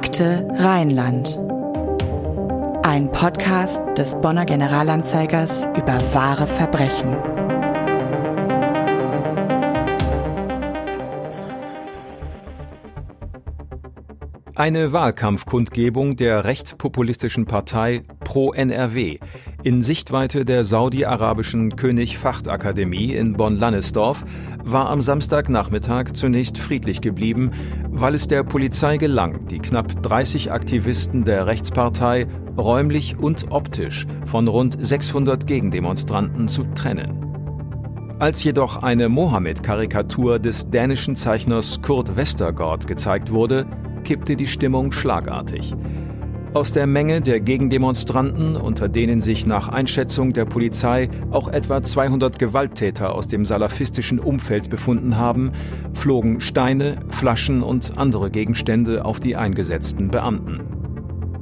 Akte Rheinland. Ein Podcast des Bonner Generalanzeigers über wahre Verbrechen. Eine Wahlkampfkundgebung der rechtspopulistischen Partei Pro NRW in Sichtweite der saudi-arabischen König Facht Akademie in Bonn-Lannesdorf war am Samstagnachmittag zunächst friedlich geblieben, weil es der Polizei gelang, die knapp 30 Aktivisten der Rechtspartei räumlich und optisch von rund 600 Gegendemonstranten zu trennen. Als jedoch eine Mohammed-Karikatur des dänischen Zeichners Kurt Westergaard gezeigt wurde, kippte die Stimmung schlagartig. Aus der Menge der Gegendemonstranten, unter denen sich nach Einschätzung der Polizei auch etwa 200 Gewalttäter aus dem salafistischen Umfeld befunden haben, flogen Steine, Flaschen und andere Gegenstände auf die eingesetzten Beamten.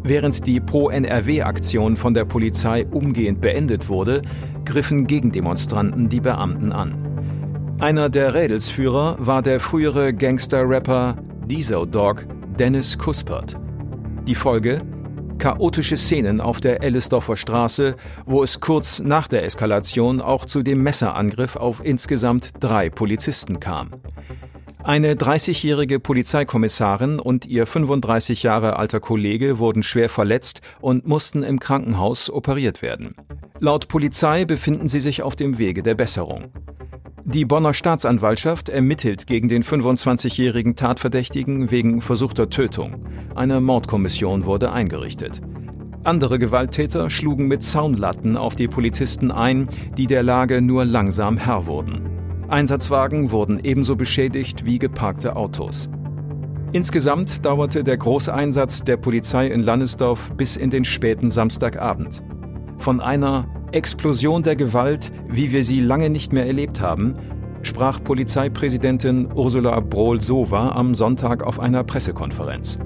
Während die Pro-NRW-Aktion von der Polizei umgehend beendet wurde, griffen Gegendemonstranten die Beamten an. Einer der Rädelsführer war der frühere Gangster-Rapper Diesel Dog Dennis Kuspert. Die Folge? Chaotische Szenen auf der Ellisdorfer Straße, wo es kurz nach der Eskalation auch zu dem Messerangriff auf insgesamt drei Polizisten kam. Eine 30-jährige Polizeikommissarin und ihr 35 Jahre alter Kollege wurden schwer verletzt und mussten im Krankenhaus operiert werden. Laut Polizei befinden sie sich auf dem Wege der Besserung. Die Bonner Staatsanwaltschaft ermittelt gegen den 25-jährigen Tatverdächtigen wegen versuchter Tötung. Eine Mordkommission wurde eingerichtet. Andere Gewalttäter schlugen mit Zaunlatten auf die Polizisten ein, die der Lage nur langsam Herr wurden. Einsatzwagen wurden ebenso beschädigt wie geparkte Autos. Insgesamt dauerte der Großeinsatz der Polizei in Lannesdorf bis in den späten Samstagabend. Von einer Explosion der Gewalt, wie wir sie lange nicht mehr erlebt haben, sprach Polizeipräsidentin Ursula Brohl-Sova am Sonntag auf einer Pressekonferenz.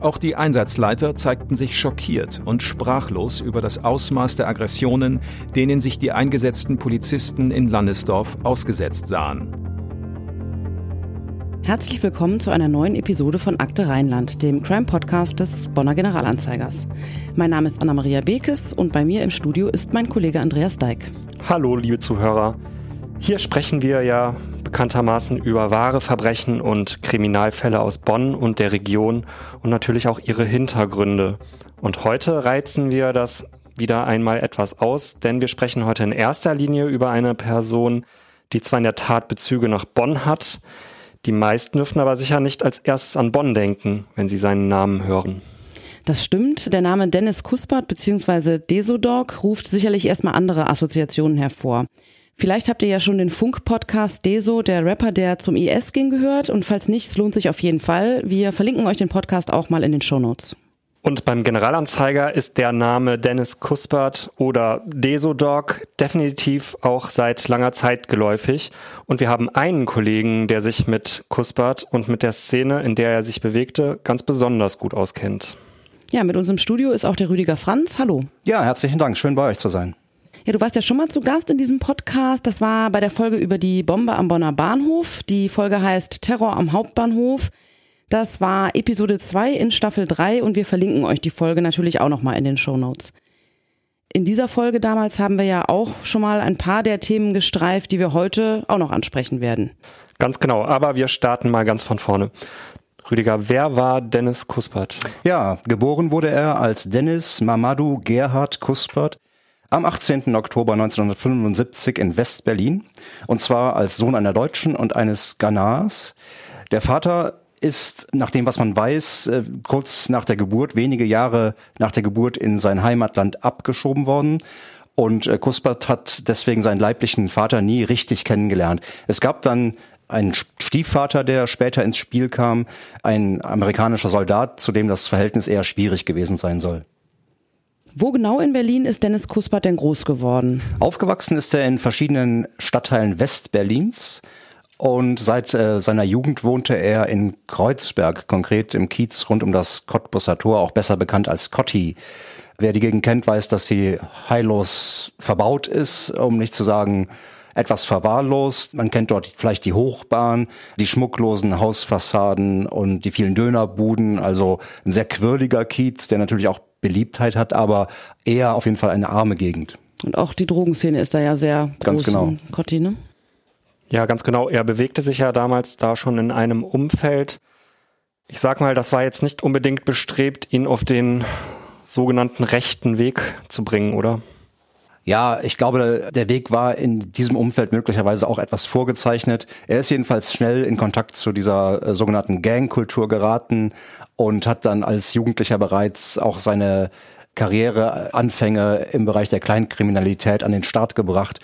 Auch die Einsatzleiter zeigten sich schockiert und sprachlos über das Ausmaß der Aggressionen, denen sich die eingesetzten Polizisten in Landesdorf ausgesetzt sahen. Herzlich willkommen zu einer neuen Episode von Akte Rheinland, dem Crime-Podcast des Bonner Generalanzeigers. Mein Name ist Anna-Maria Bekes und bei mir im Studio ist mein Kollege Andreas Deik. Hallo, liebe Zuhörer. Hier sprechen wir ja bekanntermaßen über wahre Verbrechen und Kriminalfälle aus Bonn und der Region und natürlich auch ihre Hintergründe. Und heute reizen wir das wieder einmal etwas aus, denn wir sprechen heute in erster Linie über eine Person, die zwar in der Tat Bezüge nach Bonn hat, die meisten dürfen aber sicher nicht als erstes an Bonn denken, wenn sie seinen Namen hören. Das stimmt. Der Name Dennis Kuspert bzw. Desodog ruft sicherlich erstmal andere Assoziationen hervor. Vielleicht habt ihr ja schon den Funk-Podcast Deso, der Rapper, der zum IS ging, gehört. Und falls nicht, es lohnt sich auf jeden Fall. Wir verlinken euch den Podcast auch mal in den Show Notes. Und beim Generalanzeiger ist der Name Dennis Kuspert oder Desodog definitiv auch seit langer Zeit geläufig. Und wir haben einen Kollegen, der sich mit Kuspert und mit der Szene, in der er sich bewegte, ganz besonders gut auskennt. Ja, mit uns im Studio ist auch der Rüdiger Franz. Hallo. Ja, herzlichen Dank. Schön bei euch zu sein. Ja, du warst ja schon mal zu Gast in diesem Podcast. Das war bei der Folge über die Bombe am Bonner Bahnhof. Die Folge heißt Terror am Hauptbahnhof. Das war Episode 2 in Staffel 3 und wir verlinken euch die Folge natürlich auch nochmal in den Show Notes. In dieser Folge damals haben wir ja auch schon mal ein paar der Themen gestreift, die wir heute auch noch ansprechen werden. Ganz genau, aber wir starten mal ganz von vorne. Rüdiger, wer war Dennis Kuspert? Ja, geboren wurde er als Dennis Mamadou Gerhard Kuspert am 18. Oktober 1975 in West-Berlin und zwar als Sohn einer Deutschen und eines Ghanars. Der Vater ist, nach dem, was man weiß, äh, kurz nach der Geburt, wenige Jahre nach der Geburt in sein Heimatland abgeschoben worden. Und äh, Kuspert hat deswegen seinen leiblichen Vater nie richtig kennengelernt. Es gab dann einen Stiefvater, der später ins Spiel kam, ein amerikanischer Soldat, zu dem das Verhältnis eher schwierig gewesen sein soll. Wo genau in Berlin ist Dennis Kuspert denn groß geworden? Aufgewachsen ist er in verschiedenen Stadtteilen Westberlins. Und seit äh, seiner Jugend wohnte er in Kreuzberg, konkret im Kiez rund um das Cottbusser Tor, auch besser bekannt als Cotti. Wer die Gegend kennt, weiß, dass sie heillos verbaut ist, um nicht zu sagen etwas verwahrlost. Man kennt dort vielleicht die Hochbahn, die schmucklosen Hausfassaden und die vielen Dönerbuden. Also ein sehr quirliger Kiez, der natürlich auch Beliebtheit hat, aber eher auf jeden Fall eine arme Gegend. Und auch die Drogenszene ist da ja sehr groß Ganz genau. in Cotti, ne? Ja, ganz genau. Er bewegte sich ja damals da schon in einem Umfeld. Ich sag mal, das war jetzt nicht unbedingt bestrebt, ihn auf den sogenannten rechten Weg zu bringen, oder? Ja, ich glaube, der Weg war in diesem Umfeld möglicherweise auch etwas vorgezeichnet. Er ist jedenfalls schnell in Kontakt zu dieser äh, sogenannten Gangkultur geraten und hat dann als Jugendlicher bereits auch seine Karriereanfänge im Bereich der Kleinkriminalität an den Start gebracht.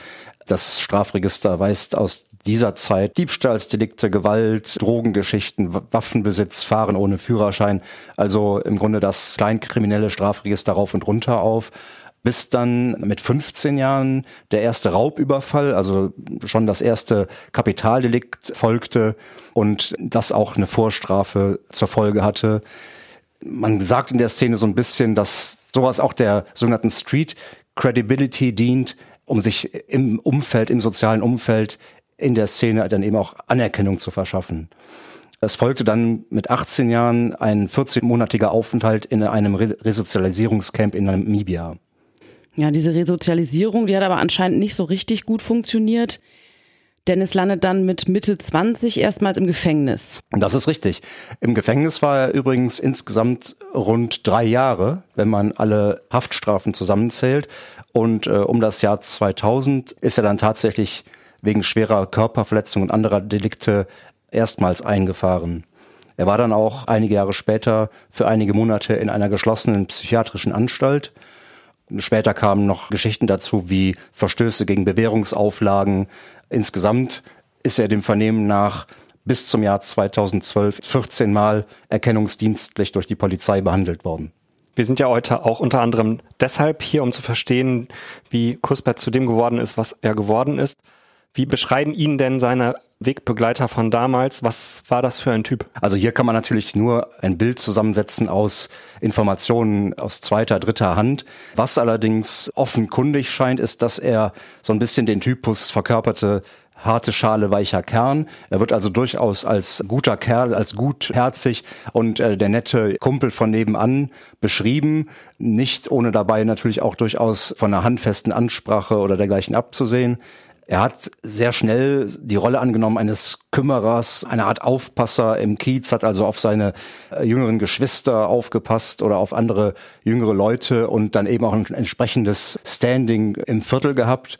Das Strafregister weist aus dieser Zeit. Diebstahlsdelikte, Gewalt, Drogengeschichten, Waffenbesitz, Fahren ohne Führerschein, also im Grunde das kleinkriminelle Strafregister rauf und runter auf. Bis dann mit 15 Jahren der erste Raubüberfall, also schon das erste Kapitaldelikt folgte und das auch eine Vorstrafe zur Folge hatte. Man sagt in der Szene so ein bisschen, dass sowas auch der sogenannten Street Credibility dient, um sich im Umfeld, im sozialen Umfeld in der Szene dann eben auch Anerkennung zu verschaffen. Es folgte dann mit 18 Jahren ein 14-monatiger Aufenthalt in einem Resozialisierungscamp in Namibia. Ja, diese Resozialisierung, die hat aber anscheinend nicht so richtig gut funktioniert. Dennis landet dann mit Mitte 20 erstmals im Gefängnis. Das ist richtig. Im Gefängnis war er übrigens insgesamt rund drei Jahre, wenn man alle Haftstrafen zusammenzählt. Und äh, um das Jahr 2000 ist er dann tatsächlich wegen schwerer Körperverletzung und anderer Delikte erstmals eingefahren. Er war dann auch einige Jahre später für einige Monate in einer geschlossenen psychiatrischen Anstalt Später kamen noch Geschichten dazu wie Verstöße gegen Bewährungsauflagen. Insgesamt ist er dem Vernehmen nach bis zum Jahr 2012 14 Mal erkennungsdienstlich durch die Polizei behandelt worden. Wir sind ja heute auch unter anderem deshalb hier, um zu verstehen, wie Kuspert zu dem geworden ist, was er geworden ist. Wie beschreiben ihn denn seine Wegbegleiter von damals? Was war das für ein Typ? Also hier kann man natürlich nur ein Bild zusammensetzen aus Informationen aus zweiter, dritter Hand. Was allerdings offenkundig scheint, ist, dass er so ein bisschen den Typus verkörperte, harte Schale, weicher Kern. Er wird also durchaus als guter Kerl, als gutherzig und äh, der nette Kumpel von nebenan beschrieben. Nicht ohne dabei natürlich auch durchaus von einer handfesten Ansprache oder dergleichen abzusehen. Er hat sehr schnell die Rolle angenommen eines Kümmerers, eine Art Aufpasser im Kiez, hat also auf seine äh, jüngeren Geschwister aufgepasst oder auf andere jüngere Leute und dann eben auch ein entsprechendes Standing im Viertel gehabt.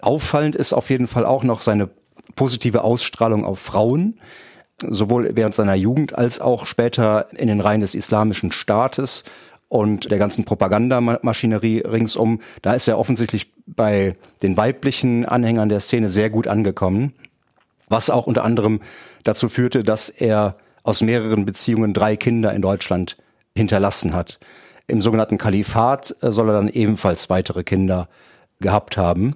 Auffallend ist auf jeden Fall auch noch seine positive Ausstrahlung auf Frauen, sowohl während seiner Jugend als auch später in den Reihen des islamischen Staates und der ganzen Propagandamaschinerie ringsum. Da ist er offensichtlich bei den weiblichen Anhängern der Szene sehr gut angekommen, was auch unter anderem dazu führte, dass er aus mehreren Beziehungen drei Kinder in Deutschland hinterlassen hat. Im sogenannten Kalifat soll er dann ebenfalls weitere Kinder gehabt haben.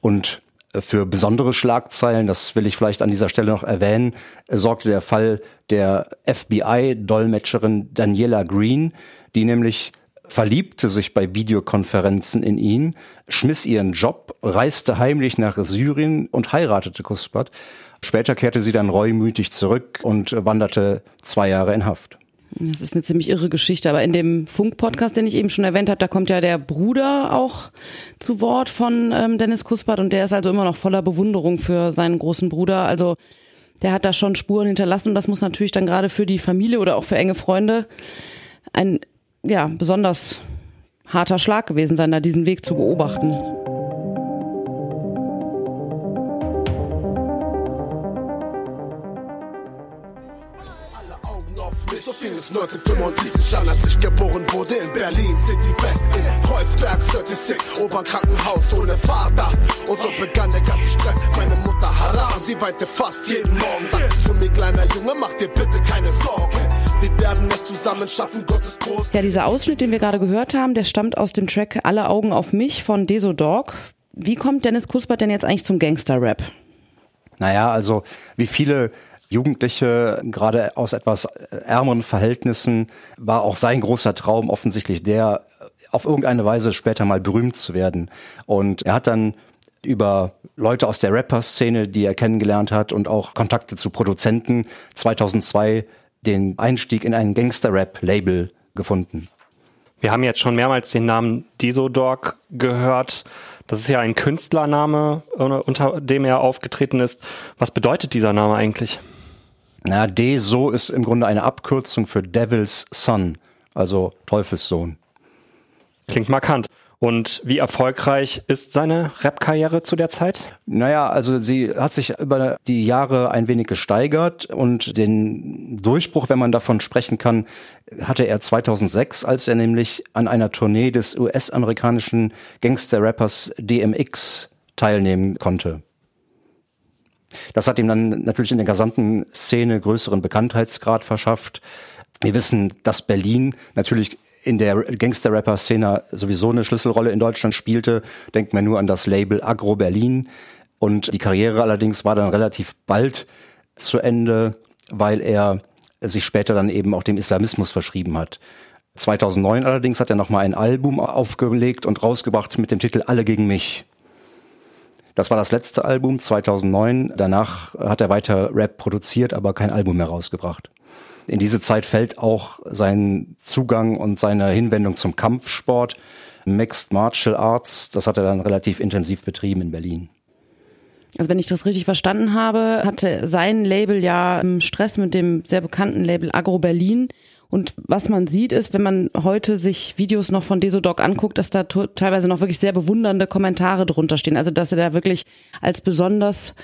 Und für besondere Schlagzeilen, das will ich vielleicht an dieser Stelle noch erwähnen, äh, sorgte der Fall der FBI-Dolmetscherin Daniela Green, die nämlich verliebte sich bei Videokonferenzen in ihn, schmiss ihren Job, reiste heimlich nach Syrien und heiratete Kuspert. Später kehrte sie dann reumütig zurück und wanderte zwei Jahre in Haft. Das ist eine ziemlich irre Geschichte, aber in dem Funk-Podcast, den ich eben schon erwähnt habe, da kommt ja der Bruder auch zu Wort von ähm, Dennis Kuspert und der ist also immer noch voller Bewunderung für seinen großen Bruder. Also der hat da schon Spuren hinterlassen und das muss natürlich dann gerade für die Familie oder auch für enge Freunde ein ja, besonders harter Schlag gewesen sein, da diesen Weg zu beobachten. So fing es 1975 an, als ich geboren wurde in Berlin City West in Kreuzberg 36, Oberkrankenhaus ohne Vater. Und so begann der ganze Stress. Meine Mutter Haram, sie weinte fast jeden Morgen. Sagte zu mir, kleiner Junge, mach dir bitte keine Sorgen. Wir werden es zusammen schaffen, Gottes groß. Ja, dieser Ausschnitt, den wir gerade gehört haben, der stammt aus dem Track Alle Augen auf mich von Deso Dog. Wie kommt Dennis Kuspert denn jetzt eigentlich zum Gangster-Rap? Naja, also wie viele Jugendliche, gerade aus etwas ärmeren Verhältnissen, war auch sein großer Traum offensichtlich der, auf irgendeine Weise später mal berühmt zu werden. Und er hat dann über Leute aus der Rapper-Szene, die er kennengelernt hat und auch Kontakte zu Produzenten 2002 den Einstieg in ein Gangster-Rap-Label gefunden. Wir haben jetzt schon mehrmals den Namen Desodog gehört. Das ist ja ein Künstlername, unter dem er aufgetreten ist. Was bedeutet dieser Name eigentlich? Na, Deso ist im Grunde eine Abkürzung für Devil's Son, also Teufelssohn. Klingt markant. Und wie erfolgreich ist seine Rap-Karriere zu der Zeit? Naja, also sie hat sich über die Jahre ein wenig gesteigert und den Durchbruch, wenn man davon sprechen kann, hatte er 2006, als er nämlich an einer Tournee des US-amerikanischen Gangster-Rappers DMX teilnehmen konnte. Das hat ihm dann natürlich in der gesamten Szene größeren Bekanntheitsgrad verschafft. Wir wissen, dass Berlin natürlich in der Gangster-Rapper-Szene sowieso eine Schlüsselrolle in Deutschland spielte. Denkt man nur an das Label Agro Berlin. Und die Karriere allerdings war dann relativ bald zu Ende, weil er sich später dann eben auch dem Islamismus verschrieben hat. 2009 allerdings hat er nochmal ein Album aufgelegt und rausgebracht mit dem Titel Alle gegen mich. Das war das letzte Album 2009. Danach hat er weiter Rap produziert, aber kein Album mehr rausgebracht. In diese Zeit fällt auch sein Zugang und seine Hinwendung zum Kampfsport, Mixed Martial Arts. Das hat er dann relativ intensiv betrieben in Berlin. Also wenn ich das richtig verstanden habe, hatte sein Label ja Stress mit dem sehr bekannten Label Agro Berlin. Und was man sieht, ist, wenn man heute sich Videos noch von Desodog anguckt, dass da teilweise noch wirklich sehr bewundernde Kommentare drunter stehen. Also dass er da wirklich als besonders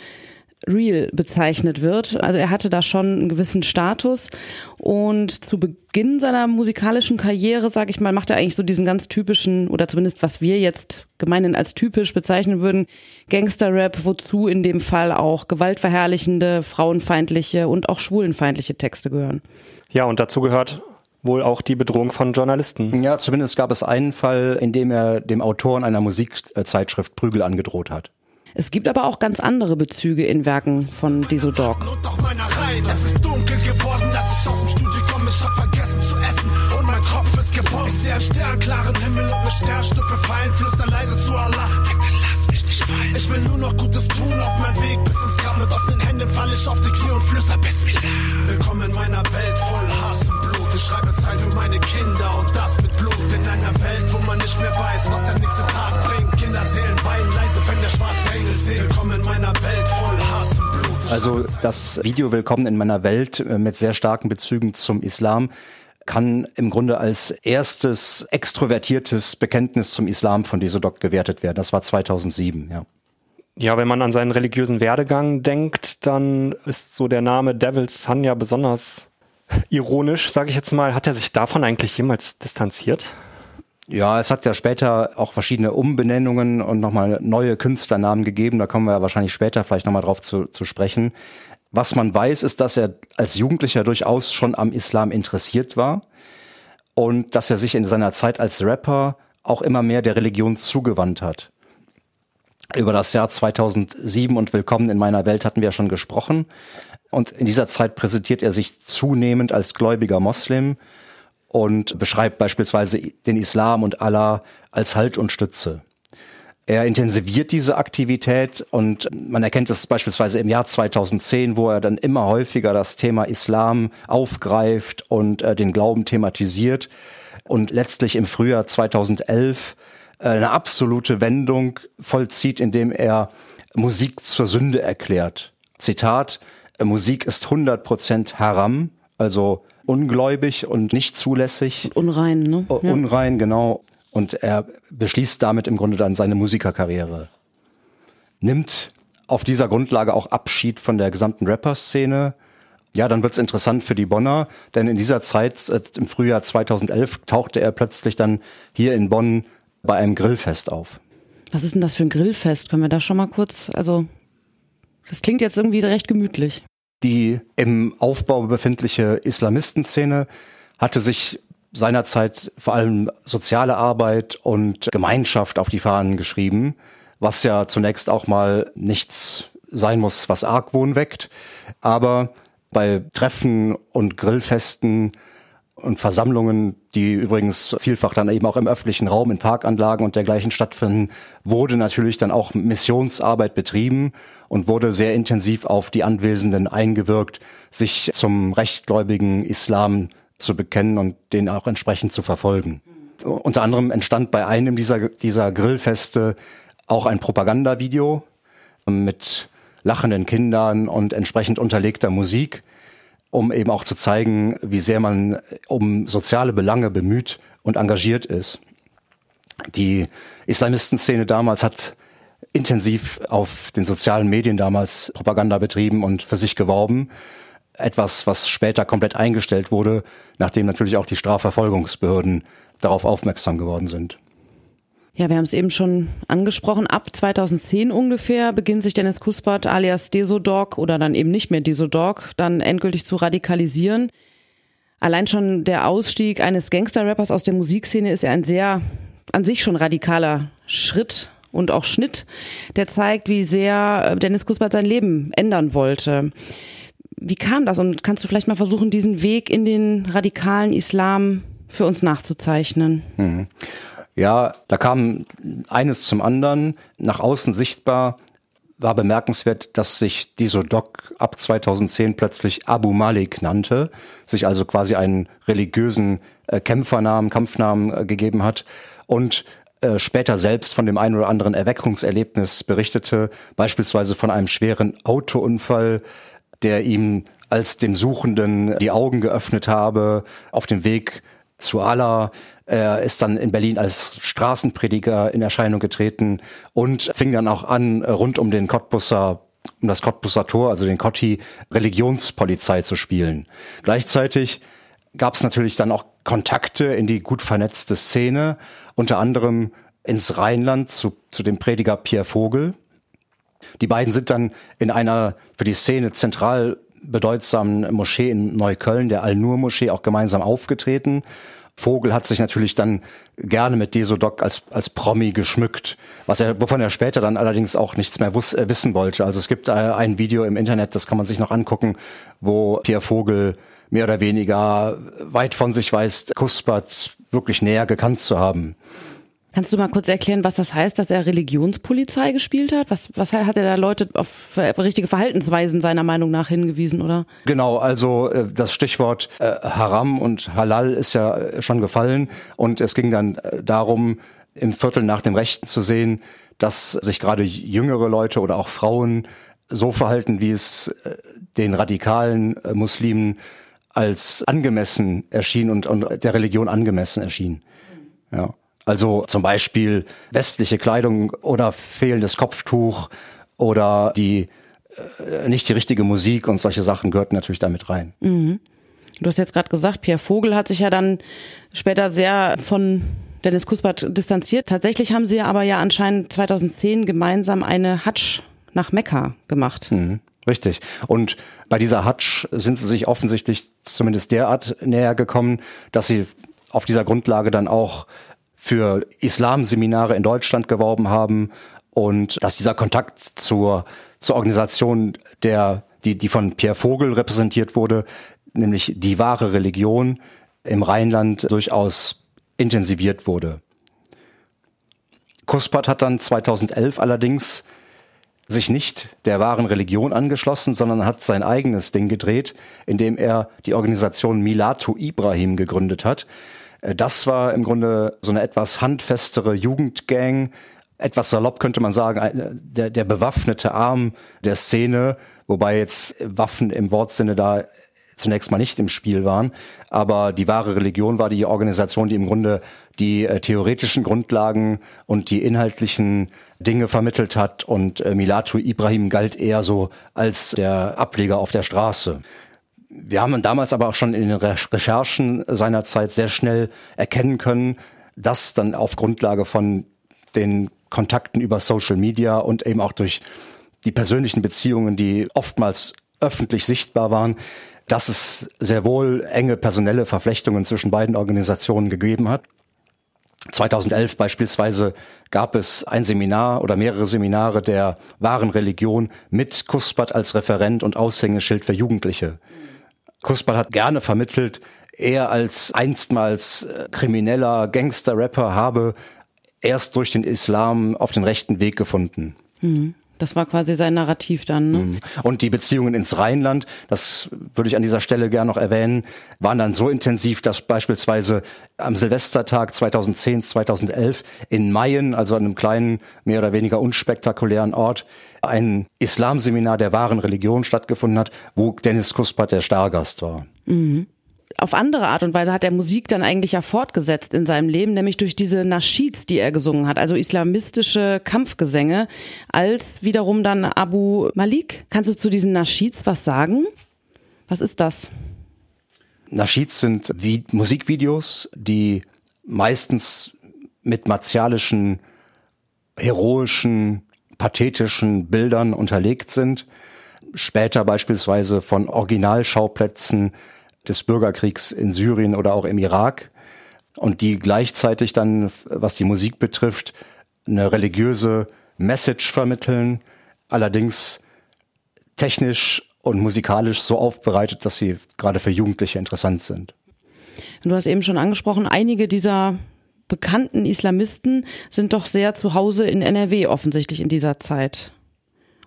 real bezeichnet wird. Also er hatte da schon einen gewissen Status und zu Beginn seiner musikalischen Karriere, sage ich mal, macht er eigentlich so diesen ganz typischen oder zumindest was wir jetzt gemeinhin als typisch bezeichnen würden, Gangster-Rap, wozu in dem Fall auch gewaltverherrlichende, frauenfeindliche und auch schwulenfeindliche Texte gehören. Ja, und dazu gehört wohl auch die Bedrohung von Journalisten. Ja, zumindest gab es einen Fall, in dem er dem Autoren einer Musikzeitschrift Prügel angedroht hat. Es gibt aber auch ganz andere Bezüge in Werken von Deso Dog. Es ist dunkel geworden, als ich aus dem Studio komme, ich hab vergessen zu essen und mein Kopf ist gebombt. Ich sehe einen sternklaren Himmel und eine Sternschnuppe fallen, flüster leise zu Allah. Ich will nur noch Gutes tun auf meinem Weg bis ins Grab. Mit offenen Händen fall ich auf die Knie und flüster Bismillah. Also das Video Willkommen in meiner Welt äh, mit sehr starken Bezügen zum Islam kann im Grunde als erstes extrovertiertes Bekenntnis zum Islam von Desodok gewertet werden. Das war 2007, ja. Ja, wenn man an seinen religiösen Werdegang denkt, dann ist so der Name Devil's Son ja besonders ironisch, sage ich jetzt mal. Hat er sich davon eigentlich jemals distanziert? Ja, es hat ja später auch verschiedene Umbenennungen und nochmal neue Künstlernamen gegeben. Da kommen wir ja wahrscheinlich später vielleicht nochmal drauf zu, zu sprechen. Was man weiß, ist, dass er als Jugendlicher durchaus schon am Islam interessiert war und dass er sich in seiner Zeit als Rapper auch immer mehr der Religion zugewandt hat. Über das Jahr 2007 und Willkommen in meiner Welt hatten wir ja schon gesprochen. Und in dieser Zeit präsentiert er sich zunehmend als gläubiger Moslem und beschreibt beispielsweise den Islam und Allah als Halt und Stütze. Er intensiviert diese Aktivität und man erkennt es beispielsweise im Jahr 2010, wo er dann immer häufiger das Thema Islam aufgreift und äh, den Glauben thematisiert und letztlich im Frühjahr 2011 äh, eine absolute Wendung vollzieht, indem er Musik zur Sünde erklärt. Zitat, Musik ist 100% Haram, also ungläubig und nicht zulässig. Unrein, ne? Ja. Unrein, genau. Und er beschließt damit im Grunde dann seine Musikerkarriere. Nimmt auf dieser Grundlage auch Abschied von der gesamten Rapper-Szene. Ja, dann wird's interessant für die Bonner, denn in dieser Zeit, äh, im Frühjahr 2011, tauchte er plötzlich dann hier in Bonn bei einem Grillfest auf. Was ist denn das für ein Grillfest? Können wir da schon mal kurz, also das klingt jetzt irgendwie recht gemütlich. Die im Aufbau befindliche Islamistenszene hatte sich seinerzeit vor allem soziale Arbeit und Gemeinschaft auf die Fahnen geschrieben, was ja zunächst auch mal nichts sein muss, was Argwohn weckt. Aber bei Treffen und Grillfesten und Versammlungen, die übrigens vielfach dann eben auch im öffentlichen Raum, in Parkanlagen und dergleichen stattfinden, wurde natürlich dann auch Missionsarbeit betrieben und wurde sehr intensiv auf die Anwesenden eingewirkt, sich zum rechtgläubigen Islam zu bekennen und den auch entsprechend zu verfolgen. Unter anderem entstand bei einem dieser, dieser Grillfeste auch ein Propagandavideo mit lachenden Kindern und entsprechend unterlegter Musik, um eben auch zu zeigen, wie sehr man um soziale Belange bemüht und engagiert ist. Die Islamistenszene damals hat intensiv auf den sozialen Medien damals Propaganda betrieben und für sich geworben. Etwas, was später komplett eingestellt wurde, nachdem natürlich auch die Strafverfolgungsbehörden darauf aufmerksam geworden sind. Ja, wir haben es eben schon angesprochen. Ab 2010 ungefähr beginnt sich Dennis Kuspert alias Desodog oder dann eben nicht mehr Desodog dann endgültig zu radikalisieren. Allein schon der Ausstieg eines Gangster-Rappers aus der Musikszene ist ja ein sehr an sich schon radikaler Schritt und auch Schnitt, der zeigt, wie sehr äh, Dennis Kuspert sein Leben ändern wollte. Wie kam das? Und kannst du vielleicht mal versuchen, diesen Weg in den radikalen Islam für uns nachzuzeichnen? Mhm. Ja, da kam eines zum anderen. Nach außen sichtbar war bemerkenswert, dass sich Diso Doc ab 2010 plötzlich Abu Malik nannte, sich also quasi einen religiösen äh, Kämpfernamen, Kampfnamen äh, gegeben hat und äh, später selbst von dem einen oder anderen Erweckungserlebnis berichtete, beispielsweise von einem schweren Autounfall, der ihm als dem Suchenden die Augen geöffnet habe auf dem Weg zu Allah. Er ist dann in Berlin als Straßenprediger in Erscheinung getreten und fing dann auch an, rund um den Cottbusser um das Cottbusser Tor, also den Cotti, Religionspolizei zu spielen. Gleichzeitig gab es natürlich dann auch Kontakte in die gut vernetzte Szene, unter anderem ins Rheinland zu, zu dem Prediger Pierre Vogel. Die beiden sind dann in einer für die Szene zentral bedeutsamen Moschee in Neukölln, der Al-Nur-Moschee, auch gemeinsam aufgetreten. Vogel hat sich natürlich dann gerne mit Desodoc als, als Promi geschmückt, was er, wovon er später dann allerdings auch nichts mehr wuss, äh, wissen wollte. Also es gibt äh, ein Video im Internet, das kann man sich noch angucken, wo Pierre Vogel mehr oder weniger weit von sich weist, Kuspert wirklich näher gekannt zu haben. Kannst du mal kurz erklären, was das heißt, dass er Religionspolizei gespielt hat? Was, was hat er da Leute auf richtige Verhaltensweisen seiner Meinung nach hingewiesen, oder? Genau, also äh, das Stichwort äh, Haram und Halal ist ja äh, schon gefallen und es ging dann darum, im Viertel nach dem Rechten zu sehen, dass sich gerade jüngere Leute oder auch Frauen so verhalten, wie es den radikalen Muslimen als angemessen erschien und, und der Religion angemessen erschien. Ja. Also zum Beispiel westliche Kleidung oder fehlendes Kopftuch oder die äh, nicht die richtige Musik und solche Sachen gehörten natürlich damit rein. Mhm. Du hast jetzt gerade gesagt, Pierre Vogel hat sich ja dann später sehr von Dennis Kuspert distanziert. Tatsächlich haben sie aber ja anscheinend 2010 gemeinsam eine Hatsch nach Mekka gemacht. Mhm. Richtig. Und bei dieser Hatsch sind sie sich offensichtlich zumindest derart näher gekommen, dass sie auf dieser Grundlage dann auch für Islamseminare in Deutschland geworben haben und dass dieser Kontakt zur, zur Organisation, der, die, die von Pierre Vogel repräsentiert wurde, nämlich die wahre Religion im Rheinland durchaus intensiviert wurde. Kuspert hat dann 2011 allerdings sich nicht der wahren Religion angeschlossen, sondern hat sein eigenes Ding gedreht, indem er die Organisation Milatu Ibrahim gegründet hat, das war im Grunde so eine etwas handfestere Jugendgang. Etwas salopp könnte man sagen, der, der bewaffnete Arm der Szene, wobei jetzt Waffen im Wortsinne da zunächst mal nicht im Spiel waren. Aber die wahre Religion war die Organisation, die im Grunde die äh, theoretischen Grundlagen und die inhaltlichen Dinge vermittelt hat. Und äh, Milatu Ibrahim galt eher so als der Ableger auf der Straße wir haben damals aber auch schon in den Recherchen seiner Zeit sehr schnell erkennen können, dass dann auf Grundlage von den Kontakten über Social Media und eben auch durch die persönlichen Beziehungen, die oftmals öffentlich sichtbar waren, dass es sehr wohl enge personelle Verflechtungen zwischen beiden Organisationen gegeben hat. 2011 beispielsweise gab es ein Seminar oder mehrere Seminare der wahren Religion mit Kuspert als Referent und Aushängeschild für Jugendliche. Kuspert hat gerne vermittelt, er als einstmals äh, krimineller Gangster-Rapper habe erst durch den Islam auf den rechten Weg gefunden. Mhm. Das war quasi sein Narrativ dann. Ne? Mhm. Und die Beziehungen ins Rheinland, das würde ich an dieser Stelle gerne noch erwähnen, waren dann so intensiv, dass beispielsweise am Silvestertag 2010, 2011 in Mayen, also an einem kleinen, mehr oder weniger unspektakulären Ort, ein Islamseminar der wahren Religion stattgefunden hat, wo Dennis Kuspert der Stargast war. Mhm auf andere Art und Weise hat er Musik dann eigentlich ja fortgesetzt in seinem Leben, nämlich durch diese Naschids, die er gesungen hat, also islamistische Kampfgesänge, als wiederum dann Abu Malik. Kannst du zu diesen Naschids was sagen? Was ist das? Naschids sind wie Musikvideos, die meistens mit martialischen, heroischen, pathetischen Bildern unterlegt sind. Später beispielsweise von Originalschauplätzen des Bürgerkriegs in Syrien oder auch im Irak und die gleichzeitig dann, was die Musik betrifft, eine religiöse Message vermitteln, allerdings technisch und musikalisch so aufbereitet, dass sie gerade für Jugendliche interessant sind. Du hast eben schon angesprochen, einige dieser bekannten Islamisten sind doch sehr zu Hause in NRW offensichtlich in dieser Zeit.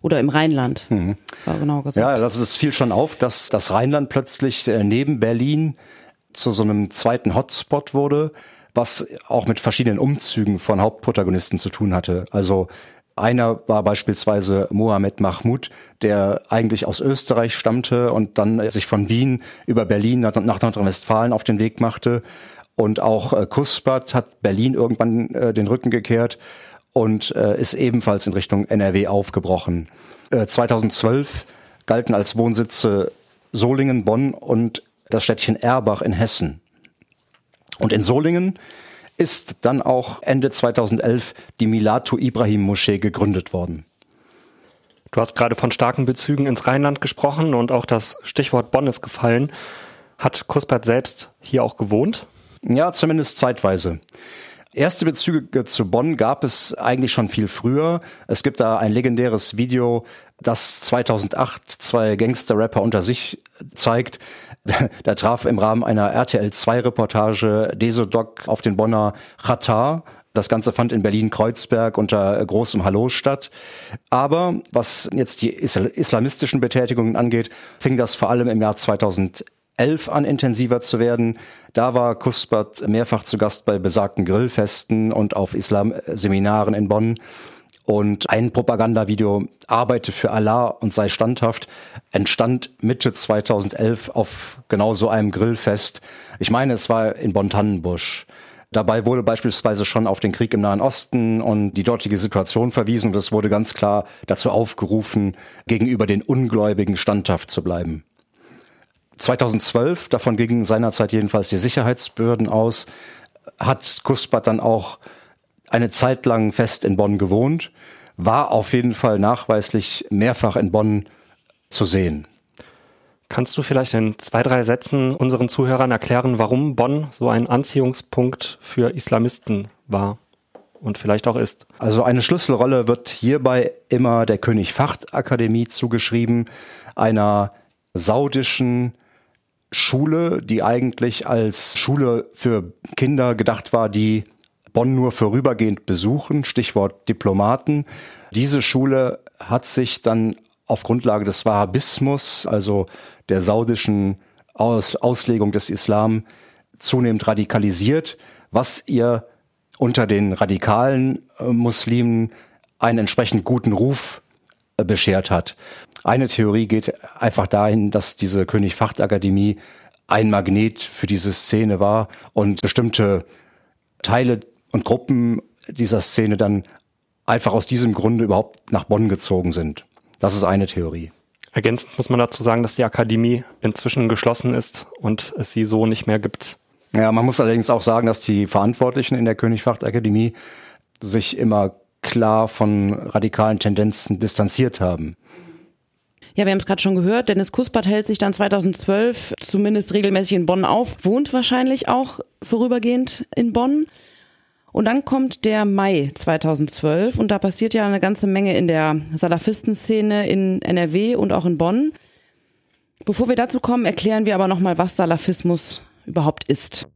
Oder im Rheinland, mhm. genau gesagt. Ja, das ist viel schon auf, dass das Rheinland plötzlich äh, neben Berlin zu so einem zweiten Hotspot wurde, was auch mit verschiedenen Umzügen von Hauptprotagonisten zu tun hatte. Also einer war beispielsweise Mohamed Mahmoud, der eigentlich aus Österreich stammte und dann sich von Wien über Berlin nach Nordrhein-Westfalen auf den Weg machte. Und auch äh, Kuspert hat Berlin irgendwann äh, den Rücken gekehrt und äh, ist ebenfalls in Richtung NRW aufgebrochen. Äh, 2012 galten als Wohnsitze Solingen, Bonn und das Städtchen Erbach in Hessen. Und in Solingen ist dann auch Ende 2011 die Milatu Ibrahim Moschee gegründet worden. Du hast gerade von starken Bezügen ins Rheinland gesprochen und auch das Stichwort Bonn ist gefallen. Hat Kuspert selbst hier auch gewohnt? Ja, zumindest zeitweise. Erste Bezüge zu Bonn gab es eigentlich schon viel früher. Es gibt da ein legendäres Video, das 2008 zwei Gangster-Rapper unter sich zeigt. Da traf im Rahmen einer RTL 2 Reportage Desodoc auf den Bonner Khatar. Das Ganze fand in Berlin-Kreuzberg unter großem Hallo statt. Aber was jetzt die islamistischen Betätigungen angeht, fing das vor allem im Jahr 2011 an intensiver zu werden. Da war Kuspert mehrfach zu Gast bei besagten Grillfesten und auf Islamseminaren in Bonn. Und ein Propagandavideo Arbeite für Allah und sei standhaft entstand Mitte 2011 auf genau so einem Grillfest. Ich meine, es war in Bonn-Tannenbusch. Dabei wurde beispielsweise schon auf den Krieg im Nahen Osten und die dortige Situation verwiesen und es wurde ganz klar dazu aufgerufen, gegenüber den Ungläubigen standhaft zu bleiben. 2012, davon gingen seinerzeit jedenfalls die Sicherheitsbehörden aus, hat Kuspert dann auch eine Zeit lang fest in Bonn gewohnt, war auf jeden Fall nachweislich mehrfach in Bonn zu sehen. Kannst du vielleicht in zwei, drei Sätzen unseren Zuhörern erklären, warum Bonn so ein Anziehungspunkt für Islamisten war und vielleicht auch ist? Also eine Schlüsselrolle wird hierbei immer der König Facht Akademie zugeschrieben, einer saudischen Schule, die eigentlich als Schule für Kinder gedacht war, die Bonn nur vorübergehend besuchen, Stichwort Diplomaten. Diese Schule hat sich dann auf Grundlage des Wahhabismus, also der saudischen Aus Auslegung des Islam, zunehmend radikalisiert, was ihr unter den radikalen äh, Muslimen einen entsprechend guten Ruf äh, beschert hat. Eine Theorie geht einfach dahin, dass diese König-Facht-Akademie ein Magnet für diese Szene war und bestimmte Teile und Gruppen dieser Szene dann einfach aus diesem Grunde überhaupt nach Bonn gezogen sind. Das ist eine Theorie. Ergänzend muss man dazu sagen, dass die Akademie inzwischen geschlossen ist und es sie so nicht mehr gibt. Ja, man muss allerdings auch sagen, dass die Verantwortlichen in der Königfacht-Akademie sich immer klar von radikalen Tendenzen distanziert haben. Ja, wir haben es gerade schon gehört. Dennis Kuspert hält sich dann 2012 zumindest regelmäßig in Bonn auf, wohnt wahrscheinlich auch vorübergehend in Bonn. Und dann kommt der Mai 2012 und da passiert ja eine ganze Menge in der Salafistenszene in NRW und auch in Bonn. Bevor wir dazu kommen, erklären wir aber nochmal, was Salafismus überhaupt ist.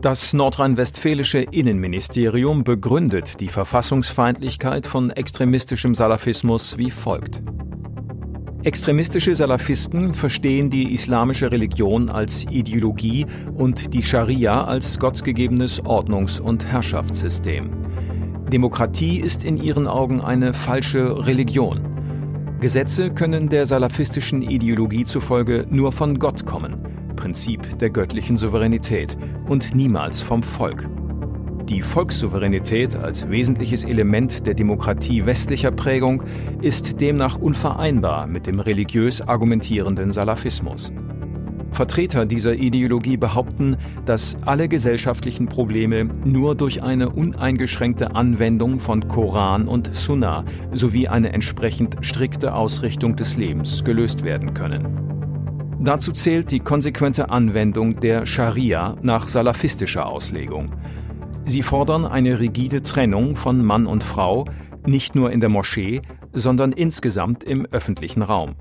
Das nordrhein-westfälische Innenministerium begründet die Verfassungsfeindlichkeit von extremistischem Salafismus wie folgt. Extremistische Salafisten verstehen die islamische Religion als Ideologie und die Scharia als gottgegebenes Ordnungs- und Herrschaftssystem. Demokratie ist in ihren Augen eine falsche Religion. Gesetze können der salafistischen Ideologie zufolge nur von Gott kommen, Prinzip der göttlichen Souveränität, und niemals vom Volk. Die Volkssouveränität als wesentliches Element der Demokratie westlicher Prägung ist demnach unvereinbar mit dem religiös argumentierenden Salafismus. Vertreter dieser Ideologie behaupten, dass alle gesellschaftlichen Probleme nur durch eine uneingeschränkte Anwendung von Koran und Sunna sowie eine entsprechend strikte Ausrichtung des Lebens gelöst werden können. Dazu zählt die konsequente Anwendung der Scharia nach salafistischer Auslegung. Sie fordern eine rigide Trennung von Mann und Frau, nicht nur in der Moschee, sondern insgesamt im öffentlichen Raum.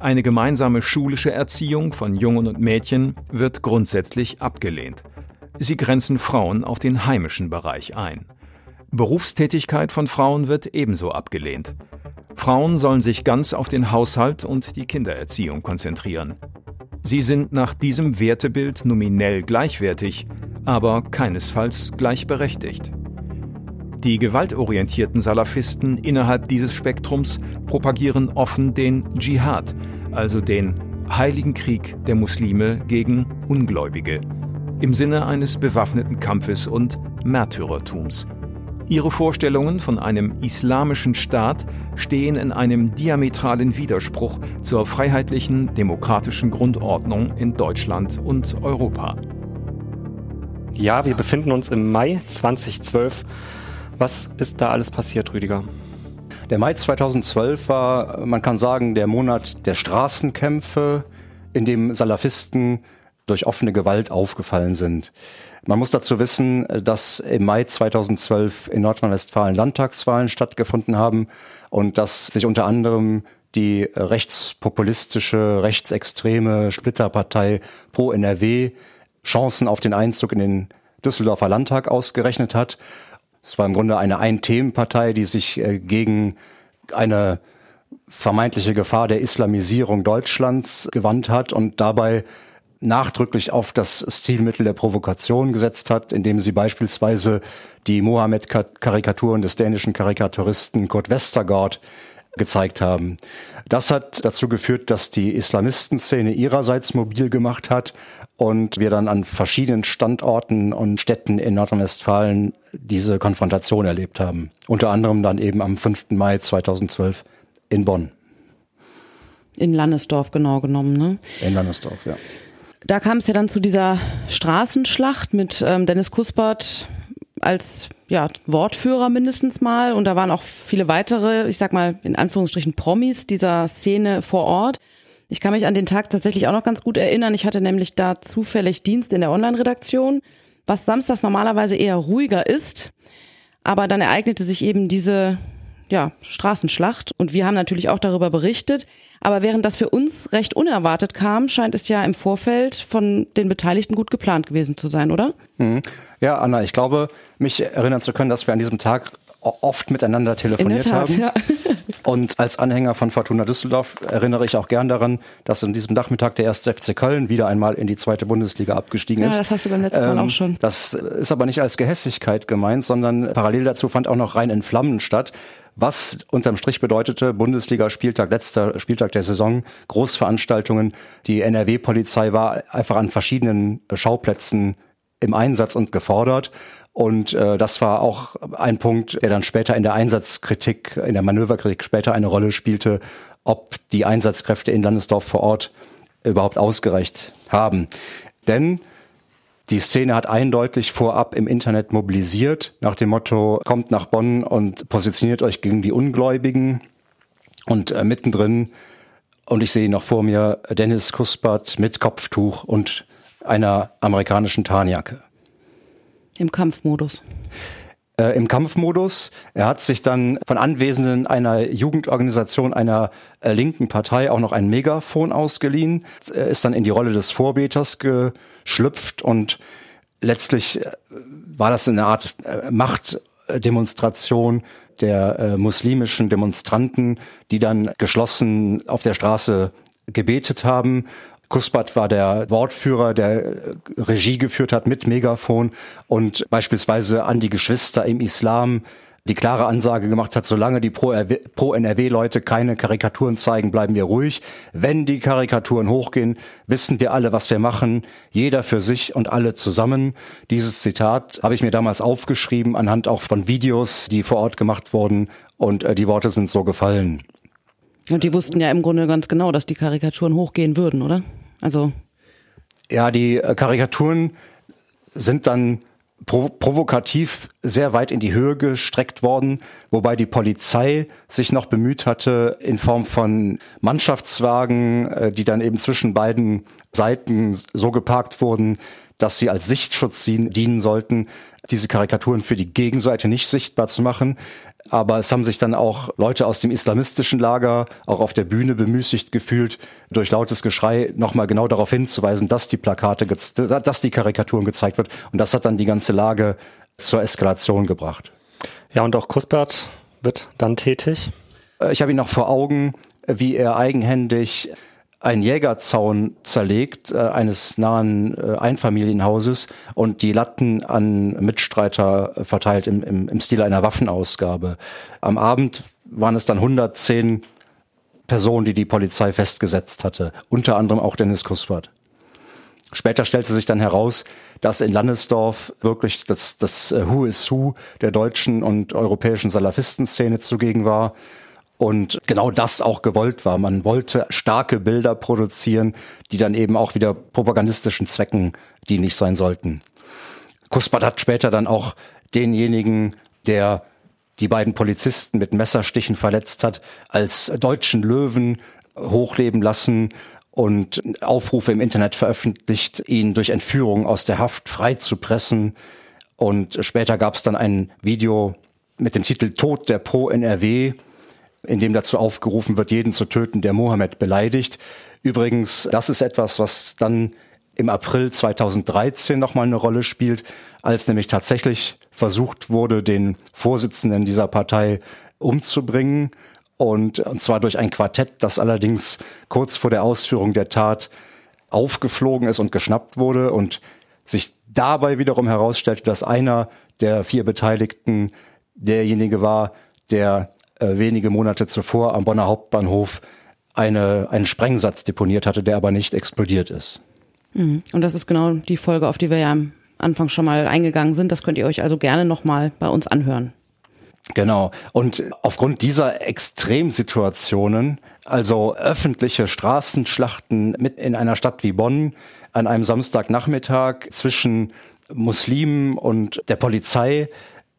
Eine gemeinsame schulische Erziehung von Jungen und Mädchen wird grundsätzlich abgelehnt. Sie grenzen Frauen auf den heimischen Bereich ein. Berufstätigkeit von Frauen wird ebenso abgelehnt. Frauen sollen sich ganz auf den Haushalt und die Kindererziehung konzentrieren. Sie sind nach diesem Wertebild nominell gleichwertig, aber keinesfalls gleichberechtigt. Die gewaltorientierten Salafisten innerhalb dieses Spektrums propagieren offen den Dschihad, also den heiligen Krieg der Muslime gegen Ungläubige, im Sinne eines bewaffneten Kampfes und Märtyrertums. Ihre Vorstellungen von einem islamischen Staat stehen in einem diametralen Widerspruch zur freiheitlichen, demokratischen Grundordnung in Deutschland und Europa. Ja, wir befinden uns im Mai 2012. Was ist da alles passiert, Rüdiger? Der Mai 2012 war, man kann sagen, der Monat der Straßenkämpfe, in dem Salafisten durch offene Gewalt aufgefallen sind. Man muss dazu wissen, dass im Mai 2012 in Nordrhein-Westfalen Landtagswahlen stattgefunden haben und dass sich unter anderem die rechtspopulistische, rechtsextreme Splitterpartei Pro NRW Chancen auf den Einzug in den Düsseldorfer Landtag ausgerechnet hat. Es war im Grunde eine Ein-Themen-Partei, die sich äh, gegen eine vermeintliche Gefahr der Islamisierung Deutschlands gewandt hat und dabei nachdrücklich auf das Stilmittel der Provokation gesetzt hat, indem sie beispielsweise die Mohammed-Karikaturen des dänischen Karikaturisten Kurt Westergaard gezeigt haben. Das hat dazu geführt, dass die Islamistenszene ihrerseits mobil gemacht hat und wir dann an verschiedenen Standorten und Städten in Nordrhein-Westfalen diese Konfrontation erlebt haben. Unter anderem dann eben am 5. Mai 2012 in Bonn. In Lannesdorf genau genommen, ne? In Lannesdorf, ja. Da kam es ja dann zu dieser Straßenschlacht mit ähm, Dennis Kuspert als ja, Wortführer mindestens mal. Und da waren auch viele weitere, ich sag mal in Anführungsstrichen Promis dieser Szene vor Ort. Ich kann mich an den Tag tatsächlich auch noch ganz gut erinnern. Ich hatte nämlich da zufällig Dienst in der Online-Redaktion, was samstags normalerweise eher ruhiger ist. Aber dann ereignete sich eben diese ja, Straßenschlacht und wir haben natürlich auch darüber berichtet. Aber während das für uns recht unerwartet kam, scheint es ja im Vorfeld von den Beteiligten gut geplant gewesen zu sein, oder? Mhm. Ja, Anna, ich glaube, mich erinnern zu können, dass wir an diesem Tag oft miteinander telefoniert Tat, haben. Ja. Und als Anhänger von Fortuna Düsseldorf erinnere ich auch gern daran, dass an diesem Nachmittag der erste FC Köln wieder einmal in die zweite Bundesliga abgestiegen ist. Ja, das hast du beim letzten Mal ähm, auch schon. Das ist aber nicht als Gehässigkeit gemeint, sondern parallel dazu fand auch noch rein in Flammen statt. Was unterm Strich bedeutete, Bundesliga-Spieltag, letzter Spieltag der Saison, Großveranstaltungen. Die NRW-Polizei war einfach an verschiedenen Schauplätzen im Einsatz und gefordert. Und äh, das war auch ein Punkt, der dann später in der Einsatzkritik, in der Manöverkritik später eine Rolle spielte, ob die Einsatzkräfte in Landesdorf vor Ort überhaupt ausgereicht haben. Denn die Szene hat eindeutig vorab im Internet mobilisiert, nach dem Motto, kommt nach Bonn und positioniert euch gegen die Ungläubigen. Und äh, mittendrin, und ich sehe noch vor mir, Dennis Kuspert mit Kopftuch und einer amerikanischen Tarnjacke. Im Kampfmodus. äh, im Kampfmodus. Er hat sich dann von Anwesenden einer Jugendorganisation einer äh, linken Partei auch noch ein Megafon ausgeliehen, er ist dann in die Rolle des Vorbeters geschlüpft und letztlich äh, war das eine Art äh, Machtdemonstration der äh, muslimischen Demonstranten, die dann geschlossen auf der Straße gebetet haben. Kuspat war der Wortführer, der äh, Regie geführt hat mit Megafon und beispielsweise an die Geschwister im Islam die klare Ansage gemacht hat, solange die Pro-NRW-Leute keine Karikaturen zeigen, bleiben wir ruhig. Wenn die Karikaturen hochgehen, wissen wir alle, was wir machen, jeder für sich und alle zusammen. Dieses Zitat habe ich mir damals aufgeschrieben, anhand auch von Videos, die vor Ort gemacht wurden und äh, die Worte sind so gefallen. Und die wussten ja im Grunde ganz genau, dass die Karikaturen hochgehen würden, oder? Also. Ja, die äh, Karikaturen sind dann provokativ sehr weit in die Höhe gestreckt worden, wobei die Polizei sich noch bemüht hatte, in Form von Mannschaftswagen, äh, die dann eben zwischen beiden Seiten so geparkt wurden, dass sie als Sichtschutz dienen sollten, diese Karikaturen für die Gegenseite nicht sichtbar zu machen. Aber es haben sich dann auch Leute aus dem islamistischen Lager auch auf der Bühne bemüßigt gefühlt, durch lautes Geschrei nochmal genau darauf hinzuweisen, dass die Plakate, dass die Karikaturen gezeigt wird. Und das hat dann die ganze Lage zur Eskalation gebracht. Ja, und auch Kuspert wird dann tätig. Äh, ich habe ihn noch vor Augen, wie er eigenhändig ein Jägerzaun zerlegt äh, eines nahen äh, Einfamilienhauses und die Latten an Mitstreiter verteilt im, im, im Stil einer Waffenausgabe. Am Abend waren es dann 110 Personen, die die Polizei festgesetzt hatte, unter anderem auch Dennis Kuspert. Später stellte sich dann heraus, dass in Landesdorf wirklich das, das äh, Who is Who der deutschen und europäischen Salafistenszene zugegen war und genau das auch gewollt war. Man wollte starke Bilder produzieren, die dann eben auch wieder propagandistischen Zwecken dienlich sein sollten. Kuspat hat später dann auch denjenigen, der die beiden Polizisten mit Messerstichen verletzt hat, als deutschen Löwen hochleben lassen und Aufrufe im Internet veröffentlicht, ihn durch Entführung aus der Haft freizupressen. Und später gab es dann ein Video mit dem Titel Tod der Pro NRW, in dem dazu aufgerufen wird, jeden zu töten, der Mohammed beleidigt. Übrigens, das ist etwas, was dann im April 2013 nochmal eine Rolle spielt, als nämlich tatsächlich versucht wurde, den Vorsitzenden dieser Partei umzubringen. Und, und zwar durch ein Quartett, das allerdings kurz vor der Ausführung der Tat aufgeflogen ist und geschnappt wurde und sich dabei wiederum herausstellte, dass einer der vier Beteiligten derjenige war, der äh, wenige Monate zuvor am Bonner Hauptbahnhof eine, einen Sprengsatz deponiert hatte, der aber nicht explodiert ist. Mhm. Und das ist genau die Folge, auf die wir ja am Anfang schon mal eingegangen sind. Das könnt ihr euch also gerne nochmal bei uns anhören. Genau. Und aufgrund dieser Extremsituationen, also öffentliche Straßenschlachten mit in einer Stadt wie Bonn an einem Samstagnachmittag zwischen Muslimen und der Polizei,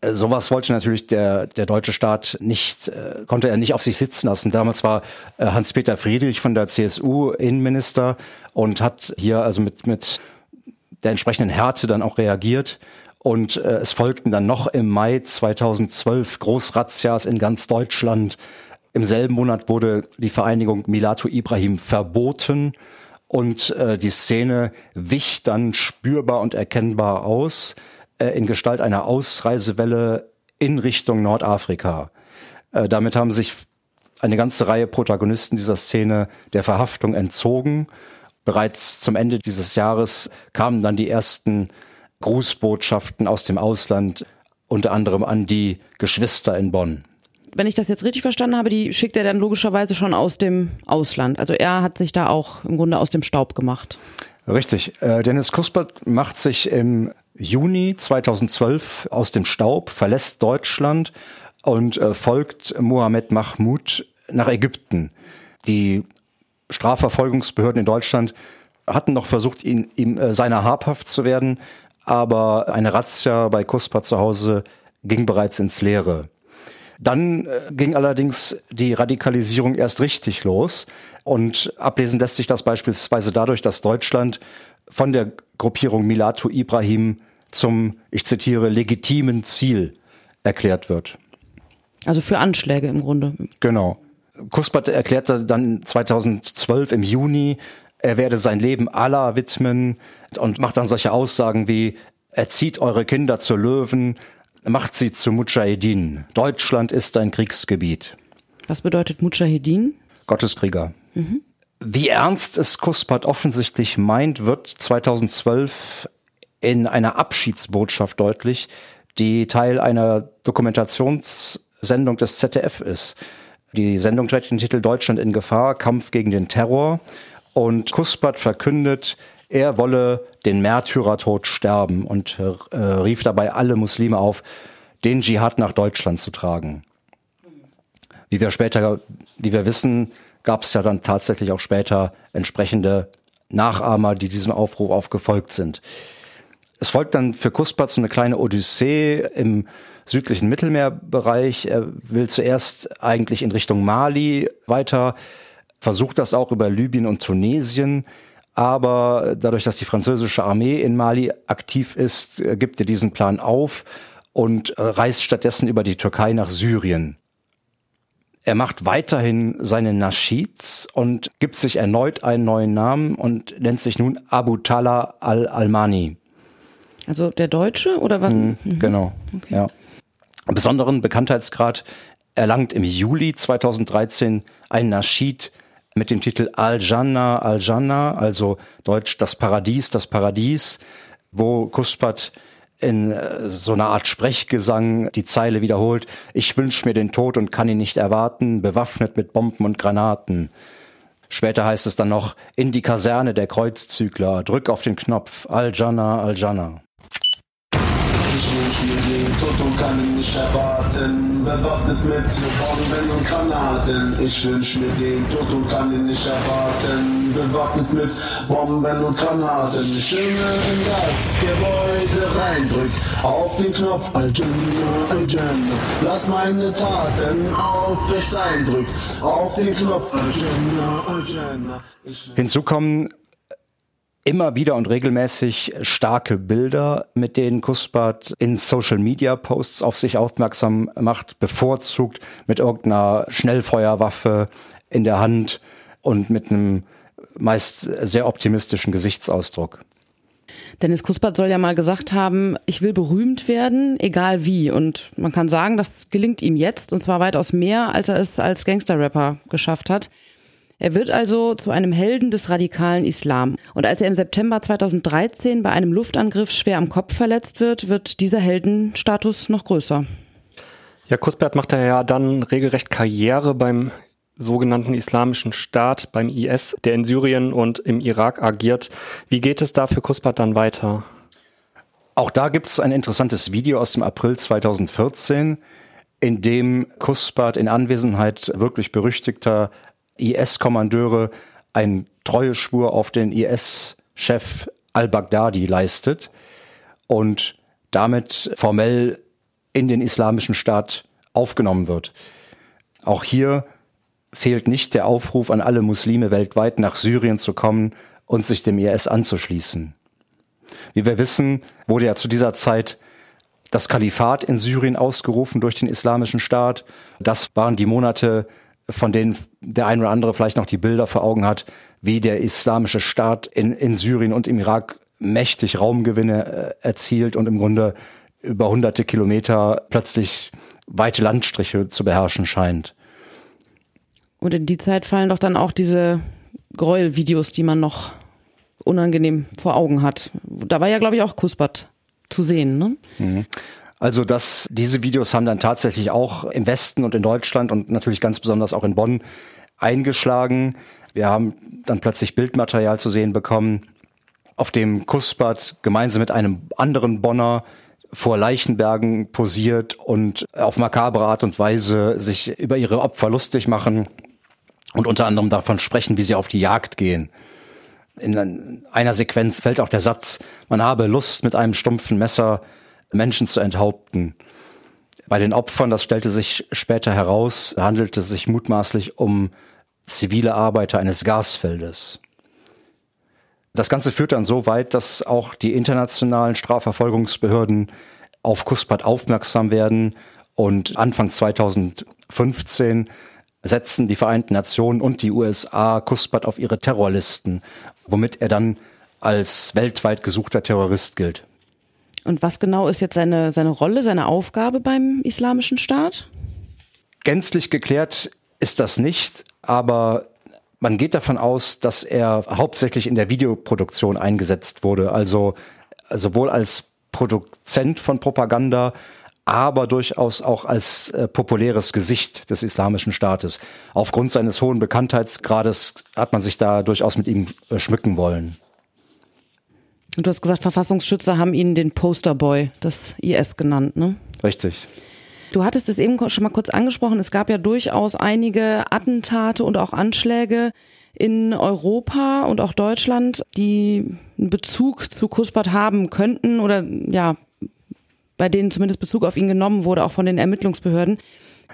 sowas wollte natürlich der, der deutsche Staat nicht, äh, konnte er nicht auf sich sitzen lassen. Damals war äh, Hans-Peter Friedrich von der CSU Innenminister und hat hier also mit, mit der entsprechenden Härte dann auch reagiert. Und äh, es folgten dann noch im Mai 2012 Großrazzias in ganz Deutschland. Im selben Monat wurde die Vereinigung Milatu Ibrahim verboten und äh, die Szene wich dann spürbar und erkennbar aus. Äh, in Gestalt einer Ausreisewelle in Richtung Nordafrika. Äh, damit haben sich eine ganze Reihe Protagonisten dieser Szene der Verhaftung entzogen. Bereits zum Ende dieses Jahres kamen dann die ersten Grußbotschaften aus dem Ausland, unter anderem an die Geschwister in Bonn. Wenn ich das jetzt richtig verstanden habe, die schickt er dann logischerweise schon aus dem Ausland. Also er hat sich da auch im Grunde aus dem Staub gemacht. Richtig. Äh, Dennis Kuspert macht sich im Juni 2012 aus dem Staub, verlässt Deutschland und äh, folgt Mohammed Mahmoud nach Ägypten. Die Strafverfolgungsbehörden in Deutschland hatten noch versucht, ihn, ihm äh, seiner habhaft zu werden, aber eine Razzia bei Kuspa zu Hause ging bereits ins Leere. Dann äh, ging allerdings die Radikalisierung erst richtig los und ablesen lässt sich das beispielsweise dadurch, dass Deutschland von der Gruppierung Milatu Ibrahim zum, ich zitiere, legitimen Ziel erklärt wird. Also für Anschläge im Grunde. Genau. Kuspert erklärte dann 2012 im Juni, er werde sein Leben Allah widmen und macht dann solche Aussagen wie, erzieht eure Kinder zu Löwen, macht sie zu Mujahedin. Deutschland ist ein Kriegsgebiet. Was bedeutet Mujahedin? Gotteskrieger. Mhm. Wie ernst es Kuspert offensichtlich meint, wird 2012 in einer Abschiedsbotschaft deutlich, die Teil einer Dokumentationssendung des ZDF ist. Die Sendung trägt den Titel Deutschland in Gefahr, Kampf gegen den Terror. Und Kuspert verkündet, er wolle den Märtyrertod sterben und äh, rief dabei alle Muslime auf, den Dschihad nach Deutschland zu tragen. Wie wir später, wie wir wissen, gab es ja dann tatsächlich auch später entsprechende Nachahmer, die diesem Aufruf aufgefolgt sind. Es folgt dann für Kuspert so eine kleine Odyssee im südlichen Mittelmeerbereich. Er will zuerst eigentlich in Richtung Mali weiter, versucht das auch über Libyen und Tunesien. Aber dadurch, dass die französische Armee in Mali aktiv ist, gibt er diesen Plan auf und reist stattdessen über die Türkei nach Syrien. Er macht weiterhin seine Naschids und gibt sich erneut einen neuen Namen und nennt sich nun Abu Talha al-Almani. Also der Deutsche oder was? Mhm, genau, okay. ja. Besonderen Bekanntheitsgrad erlangt im Juli 2013 ein Naschid mit dem Titel Al-Jannah, Al-Jannah, also Deutsch das Paradies, das Paradies, wo Kuspat in äh, so einer Art Sprechgesang die Zeile wiederholt, ich wünsch mir den Tod und kann ihn nicht erwarten, bewaffnet mit Bomben und Granaten. Später heißt es dann noch, in die Kaserne der Kreuzzügler, drück auf den Knopf, Al-Jannah, Al-Jannah. Ich mir den und kann ihn nicht erwarten. Bewaffnet mit Bomben und Granaten. Ich wünsch mir den und kann ihn nicht erwarten. Bewaffnet mit Bomben und Granaten. Stimme in das Gebäude reindrück. Auf den Knopf Al-Jannah, Al-Jannah. Lass meine Taten aufrecht sein. Drück auf den Knopf Al-Jannah, Al-Jannah. Hinzu kommen immer wieder und regelmäßig starke Bilder, mit denen Kuspert in Social Media Posts auf sich aufmerksam macht, bevorzugt mit irgendeiner Schnellfeuerwaffe in der Hand und mit einem meist sehr optimistischen Gesichtsausdruck. Dennis Kuspert soll ja mal gesagt haben, ich will berühmt werden, egal wie. Und man kann sagen, das gelingt ihm jetzt, und zwar weitaus mehr, als er es als Gangster-Rapper geschafft hat. Er wird also zu einem Helden des radikalen Islam. Und als er im September 2013 bei einem Luftangriff schwer am Kopf verletzt wird, wird dieser Heldenstatus noch größer. Ja, Kuspert macht ja dann regelrecht Karriere beim sogenannten Islamischen Staat, beim IS, der in Syrien und im Irak agiert. Wie geht es da für Kuspert dann weiter? Auch da gibt es ein interessantes Video aus dem April 2014, in dem Kuspert in Anwesenheit wirklich berüchtigter IS-Kommandeure einen Treueschwur auf den IS-Chef al-Baghdadi leistet und damit formell in den islamischen Staat aufgenommen wird. Auch hier fehlt nicht der Aufruf an alle Muslime weltweit nach Syrien zu kommen und sich dem IS anzuschließen. Wie wir wissen, wurde ja zu dieser Zeit das Kalifat in Syrien ausgerufen durch den islamischen Staat. Das waren die Monate von denen der ein oder andere vielleicht noch die Bilder vor Augen hat, wie der islamische Staat in, in Syrien und im Irak mächtig Raumgewinne äh, erzielt und im Grunde über hunderte Kilometer plötzlich weite Landstriche zu beherrschen scheint. Und in die Zeit fallen doch dann auch diese Gräuelvideos, die man noch unangenehm vor Augen hat. Da war ja, glaube ich, auch Kuspat zu sehen, ne? Mhm. Also dass diese Videos haben dann tatsächlich auch im Westen und in Deutschland und natürlich ganz besonders auch in Bonn eingeschlagen. Wir haben dann plötzlich Bildmaterial zu sehen bekommen, auf dem Kuspert gemeinsam mit einem anderen Bonner vor Leichenbergen posiert und auf makabre Art und Weise sich über ihre Opfer lustig machen und unter anderem davon sprechen, wie sie auf die Jagd gehen. In einer Sequenz fällt auch der Satz, man habe Lust mit einem stumpfen Messer Menschen zu enthaupten. Bei den Opfern, das stellte sich später heraus, handelte es sich mutmaßlich um zivile Arbeiter eines Gasfeldes. Das Ganze führt dann so weit, dass auch die internationalen Strafverfolgungsbehörden auf Kuspat aufmerksam werden und Anfang 2015 setzen die Vereinten Nationen und die USA Kuspat auf ihre Terrorlisten, womit er dann als weltweit gesuchter Terrorist gilt. Und was genau ist jetzt seine, seine Rolle, seine Aufgabe beim Islamischen Staat? Gänzlich geklärt ist das nicht, aber man geht davon aus, dass er hauptsächlich in der Videoproduktion eingesetzt wurde, also sowohl als Produzent von Propaganda, aber durchaus auch als äh, populäres Gesicht des Islamischen Staates. Aufgrund seines hohen Bekanntheitsgrades hat man sich da durchaus mit ihm äh, schmücken wollen. Und du hast gesagt, Verfassungsschützer haben ihn den Posterboy des IS genannt, ne? Richtig. Du hattest es eben schon mal kurz angesprochen. Es gab ja durchaus einige Attentate und auch Anschläge in Europa und auch Deutschland, die einen Bezug zu Kuspert haben könnten oder ja, bei denen zumindest Bezug auf ihn genommen wurde, auch von den Ermittlungsbehörden.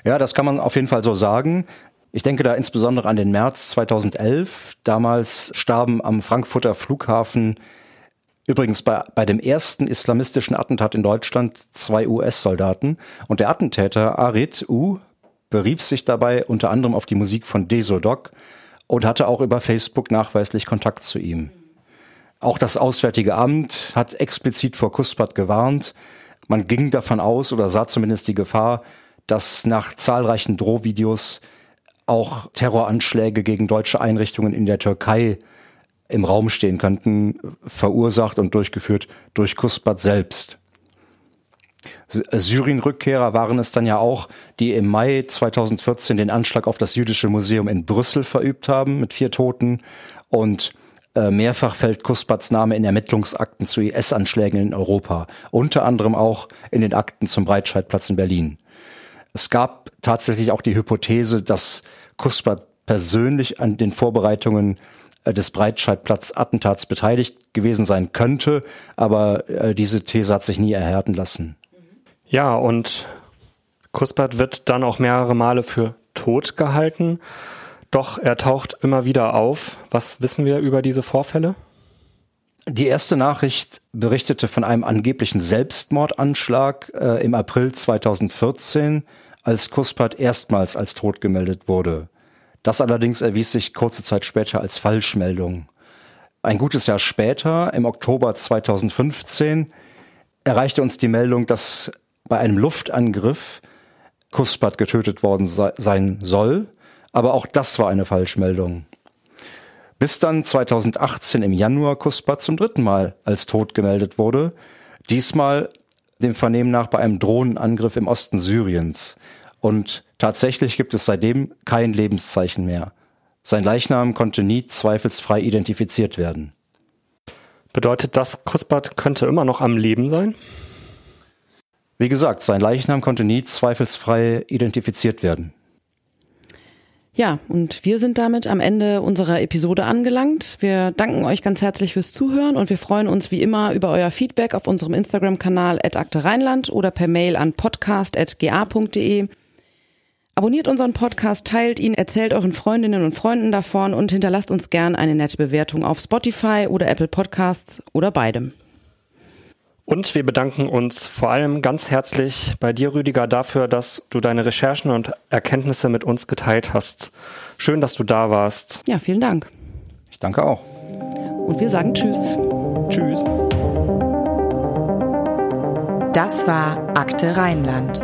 Ja, das kann man auf jeden Fall so sagen. Ich denke da insbesondere an den März 2011. Damals starben am Frankfurter Flughafen Übrigens bei, bei dem ersten islamistischen Attentat in Deutschland zwei US-Soldaten und der Attentäter Arid U berief sich dabei unter anderem auf die Musik von Desodoc und hatte auch über Facebook nachweislich Kontakt zu ihm. Auch das Auswärtige Amt hat explizit vor Kuspat gewarnt. Man ging davon aus oder sah zumindest die Gefahr, dass nach zahlreichen Drohvideos auch Terroranschläge gegen deutsche Einrichtungen in der Türkei im Raum stehen könnten, verursacht und durchgeführt durch Kusbat selbst. Syrien-Rückkehrer waren es dann ja auch, die im Mai 2014 den Anschlag auf das jüdische Museum in Brüssel verübt haben mit vier Toten und äh, mehrfach fällt Kuspats Name in Ermittlungsakten zu IS-Anschlägen in Europa, unter anderem auch in den Akten zum Breitscheidplatz in Berlin. Es gab tatsächlich auch die Hypothese, dass Kuspat persönlich an den Vorbereitungen äh, des Breitscheidplatz-Attentats beteiligt gewesen sein könnte, aber äh, diese These hat sich nie erhärten lassen. Ja, und Kuspert wird dann auch mehrere Male für tot gehalten. Doch er taucht immer wieder auf. Was wissen wir über diese Vorfälle? Die erste Nachricht berichtete von einem angeblichen Selbstmordanschlag äh, im April 2014, als Kuspert erstmals als tot gemeldet wurde. Das allerdings erwies sich kurze Zeit später als Falschmeldung. Ein gutes Jahr später, im Oktober 2015, erreichte uns die Meldung, dass bei einem Luftangriff Kuspat getötet worden sein soll, aber auch das war eine Falschmeldung. Bis dann 2018 im Januar Kuspat zum dritten Mal als tot gemeldet wurde, diesmal dem Vernehmen nach bei einem Drohnenangriff im Osten Syriens. Und tatsächlich gibt es seitdem kein Lebenszeichen mehr. Sein Leichnam konnte nie zweifelsfrei identifiziert werden. Bedeutet das, Kusbat könnte immer noch am Leben sein? Wie gesagt, sein Leichnam konnte nie zweifelsfrei identifiziert werden. Ja, und wir sind damit am Ende unserer Episode angelangt. Wir danken euch ganz herzlich fürs Zuhören und wir freuen uns wie immer über euer Feedback auf unserem Instagram-Kanal Akte Rheinland oder per Mail an podcast.ga.de. Abonniert unseren Podcast, teilt ihn, erzählt euren Freundinnen und Freunden davon und hinterlasst uns gern eine nette Bewertung auf Spotify oder Apple Podcasts oder beidem. Und wir bedanken uns vor allem ganz herzlich bei dir, Rüdiger, dafür, dass du deine Recherchen und Erkenntnisse mit uns geteilt hast. Schön, dass du da warst. Ja, vielen Dank. Ich danke auch. Und wir sagen Tschüss. Tschüss. Das war Akte Rheinland